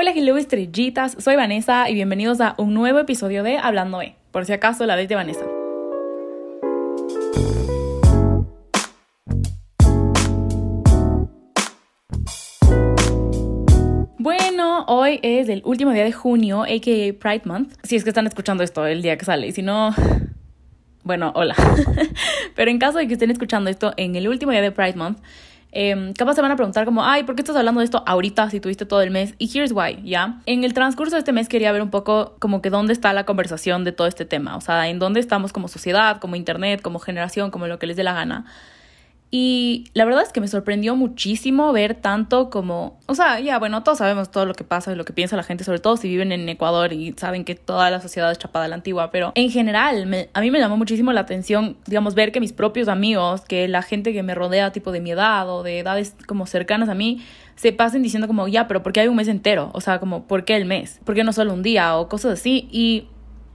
Hola, hello estrellitas, soy Vanessa y bienvenidos a un nuevo episodio de Hablando E, por si acaso la vez de Vanessa. Bueno, hoy es el último día de junio, aka Pride Month. Si es que están escuchando esto el día que sale, y si no, bueno, hola. Pero en caso de que estén escuchando esto en el último día de Pride Month, eh, capaz se van a preguntar como, ay, ¿por qué estás hablando de esto ahorita si tuviste todo el mes? Y here's why, ¿ya? En el transcurso de este mes quería ver un poco como que dónde está la conversación de todo este tema, o sea, en dónde estamos como sociedad, como internet, como generación, como lo que les dé la gana. Y la verdad es que me sorprendió muchísimo ver tanto como, o sea, ya bueno, todos sabemos todo lo que pasa y lo que piensa la gente, sobre todo si viven en Ecuador y saben que toda la sociedad es chapada a la antigua, pero en general a mí me llamó muchísimo la atención, digamos, ver que mis propios amigos, que la gente que me rodea tipo de mi edad o de edades como cercanas a mí, se pasen diciendo como, ya, pero ¿por qué hay un mes entero? O sea, como, ¿por qué el mes? ¿Por qué no solo un día? O cosas así. Y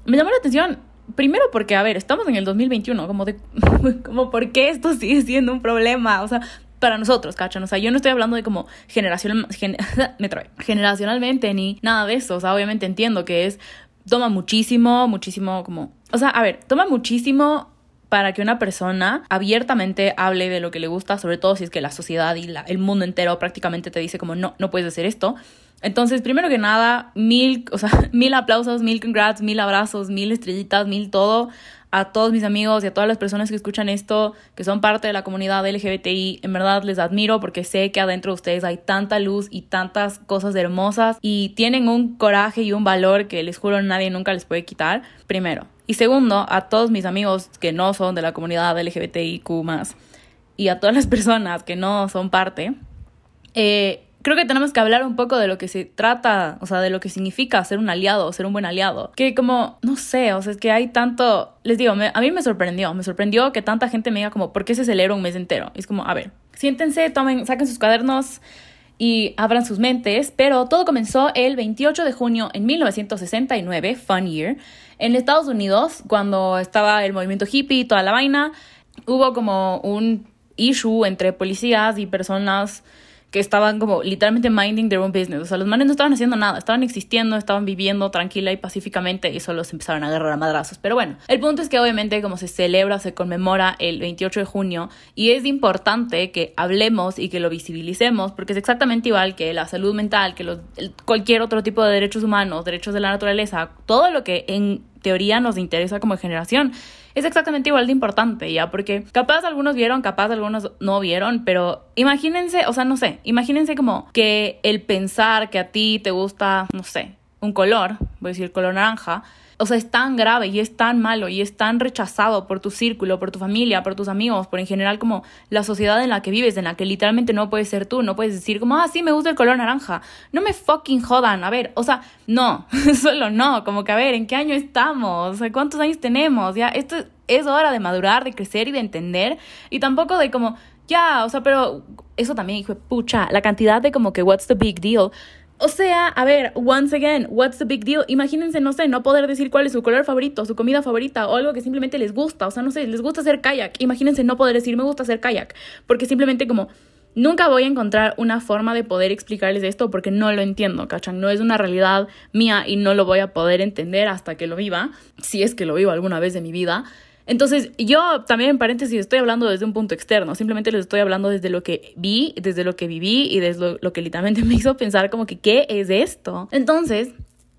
me llamó la atención primero porque, a ver, estamos en el 2021, como de, como, ¿por qué esto sigue siendo un problema? O sea, para nosotros, ¿cachan? O sea, yo no estoy hablando de como generación, me generacionalmente ni nada de eso. O sea, obviamente entiendo que es, toma muchísimo, muchísimo como, o sea, a ver, toma muchísimo para que una persona abiertamente hable de lo que le gusta, sobre todo si es que la sociedad y el mundo entero prácticamente te dice como no, no puedes hacer esto. Entonces, primero que nada, mil, o sea, mil aplausos, mil congrats, mil abrazos, mil estrellitas, mil todo a todos mis amigos y a todas las personas que escuchan esto, que son parte de la comunidad LGBTI. En verdad les admiro porque sé que adentro de ustedes hay tanta luz y tantas cosas hermosas y tienen un coraje y un valor que les juro nadie nunca les puede quitar. Primero. Y segundo, a todos mis amigos que no son de la comunidad LGBTIQ y a todas las personas que no son parte. Eh, creo que tenemos que hablar un poco de lo que se trata, o sea, de lo que significa ser un aliado, ser un buen aliado. Que como, no sé, o sea, es que hay tanto, les digo, a mí me sorprendió, me sorprendió que tanta gente me diga como, ¿por qué se celebra un mes entero? Es como, a ver, siéntense, tomen, saquen sus cuadernos y abran sus mentes, pero todo comenzó el 28 de junio en 1969, Fun Year, en Estados Unidos, cuando estaba el movimiento hippie y toda la vaina, hubo como un issue entre policías y personas que estaban como literalmente minding their own business. O sea, los manes no estaban haciendo nada, estaban existiendo, estaban viviendo tranquila y pacíficamente y solo se empezaron a agarrar a madrazos. Pero bueno, el punto es que obviamente como se celebra, se conmemora el 28 de junio y es importante que hablemos y que lo visibilicemos porque es exactamente igual que la salud mental, que cualquier otro tipo de derechos humanos, derechos de la naturaleza, todo lo que en teoría nos interesa como generación es exactamente igual de importante, ¿ya? Porque capaz algunos vieron, capaz algunos no vieron, pero imagínense, o sea, no sé, imagínense como que el pensar que a ti te gusta, no sé, un color, voy a decir color naranja, o sea, es tan grave y es tan malo y es tan rechazado por tu círculo, por tu familia, por tus amigos, por en general como la sociedad en la que vives, en la que literalmente no puedes ser tú, no puedes decir como, ah, sí, me gusta el color naranja. No me fucking jodan, a ver, o sea, no, solo no, como que a ver, ¿en qué año estamos? ¿Cuántos años tenemos? Ya, esto es hora de madurar, de crecer y de entender y tampoco de como, ya, o sea, pero eso también, hijo pucha, la cantidad de como que, what's the big deal? O sea, a ver, once again, what's the big deal? Imagínense, no sé, no poder decir cuál es su color favorito, su comida favorita o algo que simplemente les gusta. O sea, no sé, les gusta hacer kayak. Imagínense no poder decir me gusta hacer kayak. Porque simplemente como nunca voy a encontrar una forma de poder explicarles esto porque no lo entiendo, ¿cachan? No es una realidad mía y no lo voy a poder entender hasta que lo viva, si es que lo vivo alguna vez de mi vida. Entonces, yo también en paréntesis estoy hablando desde un punto externo, simplemente les estoy hablando desde lo que vi, desde lo que viví y desde lo, que literalmente me hizo pensar como que, ¿qué es esto? Entonces,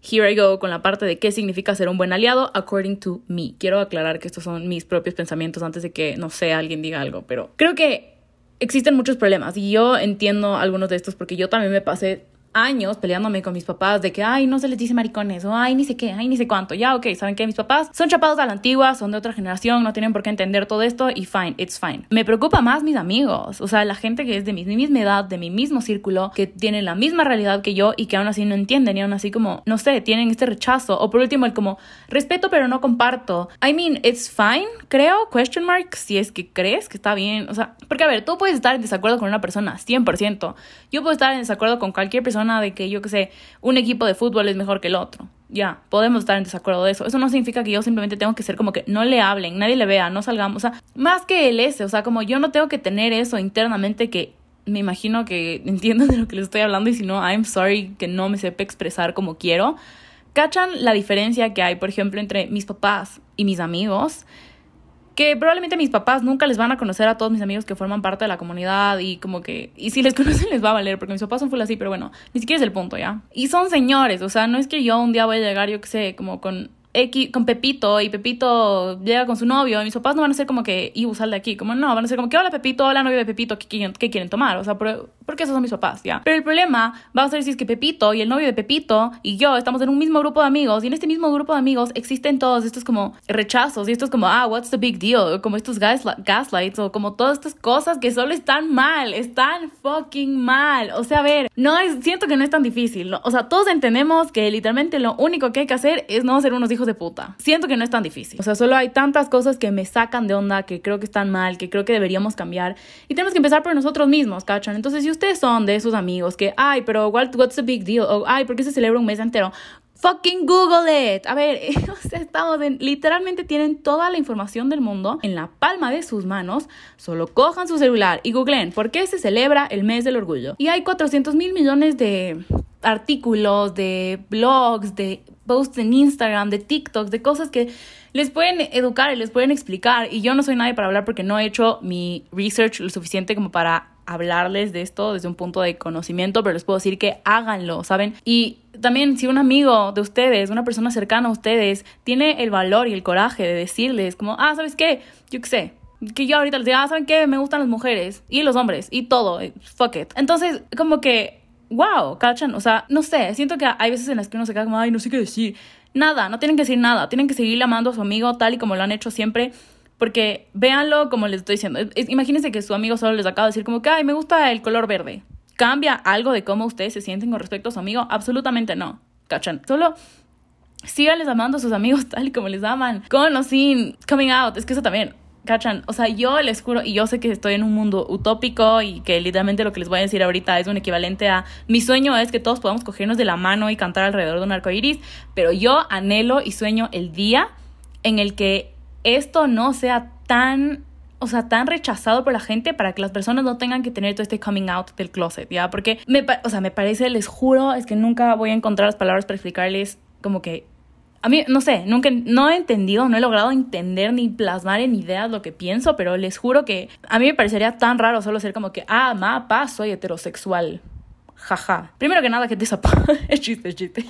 here I go con la parte de qué significa ser un buen aliado according to me. Quiero aclarar que estos son mis propios pensamientos antes de que, no sé, alguien diga algo, pero creo que existen muchos problemas y yo entiendo algunos de estos porque yo también me pasé años peleándome con mis papás de que, ay, no se les dice maricones, o ay, ni sé qué, ay, ni sé cuánto. Ya, ok, saben que mis papás son chapados a la antigua, son de otra generación, no tienen por qué entender todo esto y fine, it's fine. Me preocupa más mis amigos, o sea, la gente que es de mi misma edad, de mi mismo círculo, que tienen la misma realidad que yo y que aún así no entienden y aún así como, no sé, tienen este rechazo. O por último, el como, respeto pero no comparto. I mean, it's fine, creo, question mark, si es que crees que está bien. O sea, porque a ver, tú puedes estar en desacuerdo con una persona, 100%. Yo puedo estar en desacuerdo con cualquier persona de que yo que sé, un equipo de fútbol es mejor que el otro. Ya, podemos estar en desacuerdo de eso. Eso no significa que yo simplemente tengo que ser como que no le hablen, nadie le vea, no salgamos. O sea, más que el ese, o sea, como yo no tengo que tener eso internamente que me imagino que entienden de lo que les estoy hablando y si no, I'm sorry que no me sepa expresar como quiero. ¿Cachan la diferencia que hay, por ejemplo, entre mis papás y mis amigos? Que probablemente mis papás nunca les van a conocer a todos mis amigos que forman parte de la comunidad y como que, y si les conocen les va a valer, porque mis papás son full así, pero bueno, ni siquiera es el punto, ¿ya? Y son señores, o sea, no es que yo un día voy a llegar, yo qué sé, como con X, con Pepito y Pepito llega con su novio y mis papás no van a ser como que, y sal de aquí, como no, van a ser como que hola Pepito, hola novio de Pepito, ¿qué quieren, qué quieren tomar? O sea, porque esos son mis papás, ¿ya? Pero el problema va a ser si es que Pepito y el novio de Pepito y yo estamos en un mismo grupo de amigos y en este mismo grupo de amigos existen todos estos como rechazos y estos como, ah, what's the big deal? Como estos gaslights o como todas estas cosas que solo están mal, están fucking mal. O sea, a ver, no es, siento que no es tan difícil, ¿no? O sea, todos entendemos que literalmente lo único que hay que hacer es no ser unos hijos de puta. Siento que no es tan difícil. O sea, solo hay tantas cosas que me sacan de onda, que creo que están mal, que creo que deberíamos cambiar. Y tenemos que empezar por nosotros mismos, ¿cachan? Entonces, si ustedes son de esos amigos que, ay, pero what, what's the big deal? O, ay, ¿por qué se celebra un mes entero? Fucking Google it. A ver, o sea, estamos en, literalmente tienen toda la información del mundo en la palma de sus manos. Solo cojan su celular y googleen por qué se celebra el mes del orgullo. Y hay 400 mil millones de artículos, de blogs, de posts en Instagram, de TikToks, de cosas que les pueden educar y les pueden explicar. Y yo no soy nadie para hablar porque no he hecho mi research lo suficiente como para hablarles de esto desde un punto de conocimiento, pero les puedo decir que háganlo, ¿saben? Y también si un amigo de ustedes, una persona cercana a ustedes, tiene el valor y el coraje de decirles como, ah, ¿sabes qué? Yo qué sé, que yo ahorita les diga, ah, ¿saben qué? Me gustan las mujeres y los hombres y todo, fuck it. Entonces, como que wow, ¿cachan? O sea, no sé, siento que hay veces en las que uno se queda como, ay, no sé qué decir. Nada, no tienen que decir nada, tienen que seguir amando a su amigo tal y como lo han hecho siempre. Porque véanlo como les estoy diciendo. Imagínense que su amigo solo les acaba de decir como que, ay, me gusta el color verde. ¿Cambia algo de cómo ustedes se sienten con respecto a su amigo? Absolutamente no. ¿Cachan? Solo síganles amando a sus amigos tal y como les aman. Con o sin coming out. Es que eso también. ¿Cachan? O sea, yo les juro, y yo sé que estoy en un mundo utópico y que literalmente lo que les voy a decir ahorita es un equivalente a mi sueño es que todos podamos cogernos de la mano y cantar alrededor de un arco iris, pero yo anhelo y sueño el día en el que esto no sea tan o sea, tan rechazado por la gente para que las personas no tengan que tener todo este coming out del closet, ¿ya? Porque, me, o sea, me parece, les juro, es que nunca voy a encontrar las palabras para explicarles como que a mí, no sé, nunca, no he entendido, no he logrado entender ni plasmar en ideas lo que pienso, pero les juro que a mí me parecería tan raro solo ser como que, ah, ma, pa, soy heterosexual. Jaja. Primero que nada, que te es chiste, es chiste.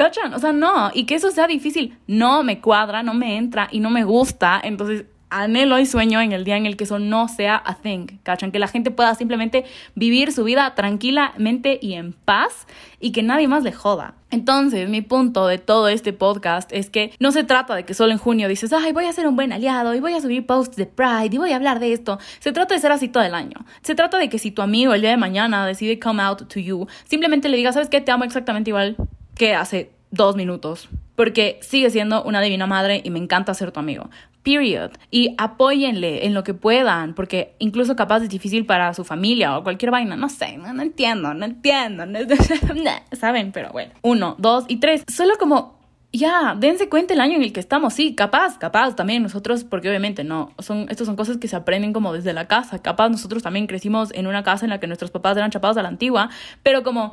¿Cachan? O sea, no. Y que eso sea difícil, no me cuadra, no me entra y no me gusta. Entonces, anhelo y sueño en el día en el que eso no sea a thing, ¿cachan? Que la gente pueda simplemente vivir su vida tranquilamente y en paz y que nadie más le joda. Entonces, mi punto de todo este podcast es que no se trata de que solo en junio dices, ay, voy a ser un buen aliado y voy a subir posts de Pride y voy a hablar de esto. Se trata de ser así todo el año. Se trata de que si tu amigo el día de mañana decide come out to you, simplemente le digas, ¿sabes qué? Te amo exactamente igual que hace dos minutos. Porque sigue siendo una divina madre y me encanta ser tu amigo. Period. Y apóyenle en lo que puedan, porque incluso capaz es difícil para su familia o cualquier vaina. No sé, no, entiendo, no entiendo. ¿Saben? Pero bueno. Uno, dos y tres. Solo como ya, dense cuenta el año en el que estamos. Sí, capaz, capaz también nosotros, porque obviamente no, son, estas son cosas que se aprenden como desde la casa. Capaz nosotros también crecimos en una casa en la que nuestros papás eran chapados a la antigua, pero como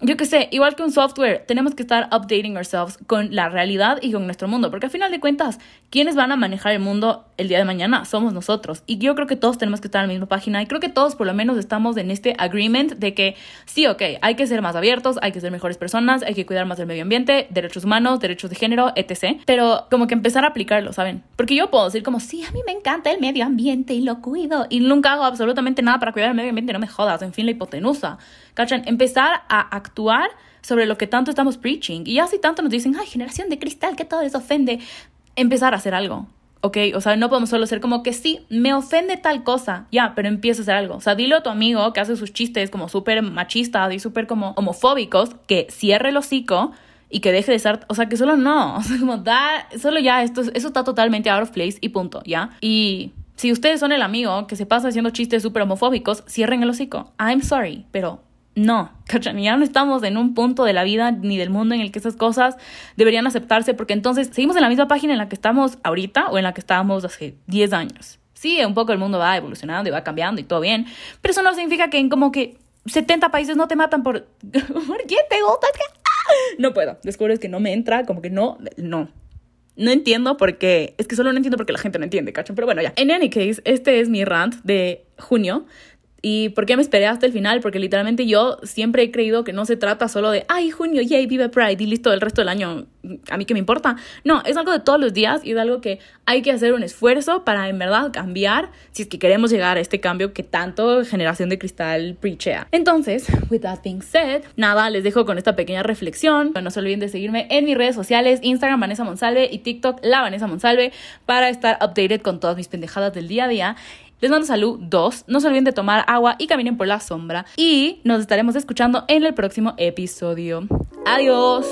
yo qué sé, igual que un software, tenemos que estar updating ourselves con la realidad y con nuestro mundo, porque al final de cuentas, ¿quiénes van a manejar el mundo el día de mañana? Somos nosotros. Y yo creo que todos tenemos que estar en la misma página y creo que todos por lo menos estamos en este agreement de que sí, ok, hay que ser más abiertos, hay que ser mejores personas, hay que cuidar más del medio ambiente, derechos humanos, derechos de género, etc. Pero como que empezar a aplicarlo, ¿saben? Porque yo puedo decir como, sí, a mí me encanta el medio ambiente y lo cuido y nunca hago absolutamente nada para cuidar el medio ambiente, no me jodas, en fin, la hipotenusa. ¿Cachan? Empezar a actuar sobre lo que tanto estamos preaching. Y ya si tanto nos dicen, ay, generación de cristal, que todo les ofende, empezar a hacer algo. ¿ok? O sea, no podemos solo ser como que sí, me ofende tal cosa, ya, pero empieza a hacer algo. O sea, dile a tu amigo que hace sus chistes como súper machistas y súper como homofóbicos, que cierre el hocico y que deje de ser, o sea, que solo no, o sea, como da, solo ya, esto, eso está totalmente out of place y punto, ¿ya? Y si ustedes son el amigo que se pasa haciendo chistes súper homofóbicos, cierren el hocico. I'm sorry, pero no, ¿cachan? Ya no estamos en un punto de la vida ni del mundo en el que esas cosas deberían aceptarse, porque entonces seguimos en la misma página en la que estamos ahorita o en la que estábamos hace 10 años. Sí, un poco el mundo va evolucionando y va cambiando y todo bien, pero eso no significa que en como que 70 países no te matan por... ¿Por qué te gusta? No puedo, descubres que no me entra, como que no, no. No entiendo por qué, es que solo no entiendo porque la gente no entiende, ¿cachai? Pero bueno, ya. En any case, este es mi rant de junio. ¿Y por qué me esperé hasta el final? Porque literalmente yo siempre he creído que no se trata solo de, ay, junio, yay, vive Pride y listo, el resto del año, a mí que me importa. No, es algo de todos los días y es algo que hay que hacer un esfuerzo para en verdad cambiar si es que queremos llegar a este cambio que tanto Generación de Cristal preachea. Entonces, with that being said, nada, les dejo con esta pequeña reflexión. No se olviden de seguirme en mis redes sociales, Instagram Vanessa Monsalve y TikTok La Vanessa Monsalve para estar updated con todas mis pendejadas del día a día. Les mando salud, dos. No se olviden de tomar agua y caminen por la sombra. Y nos estaremos escuchando en el próximo episodio. Adiós.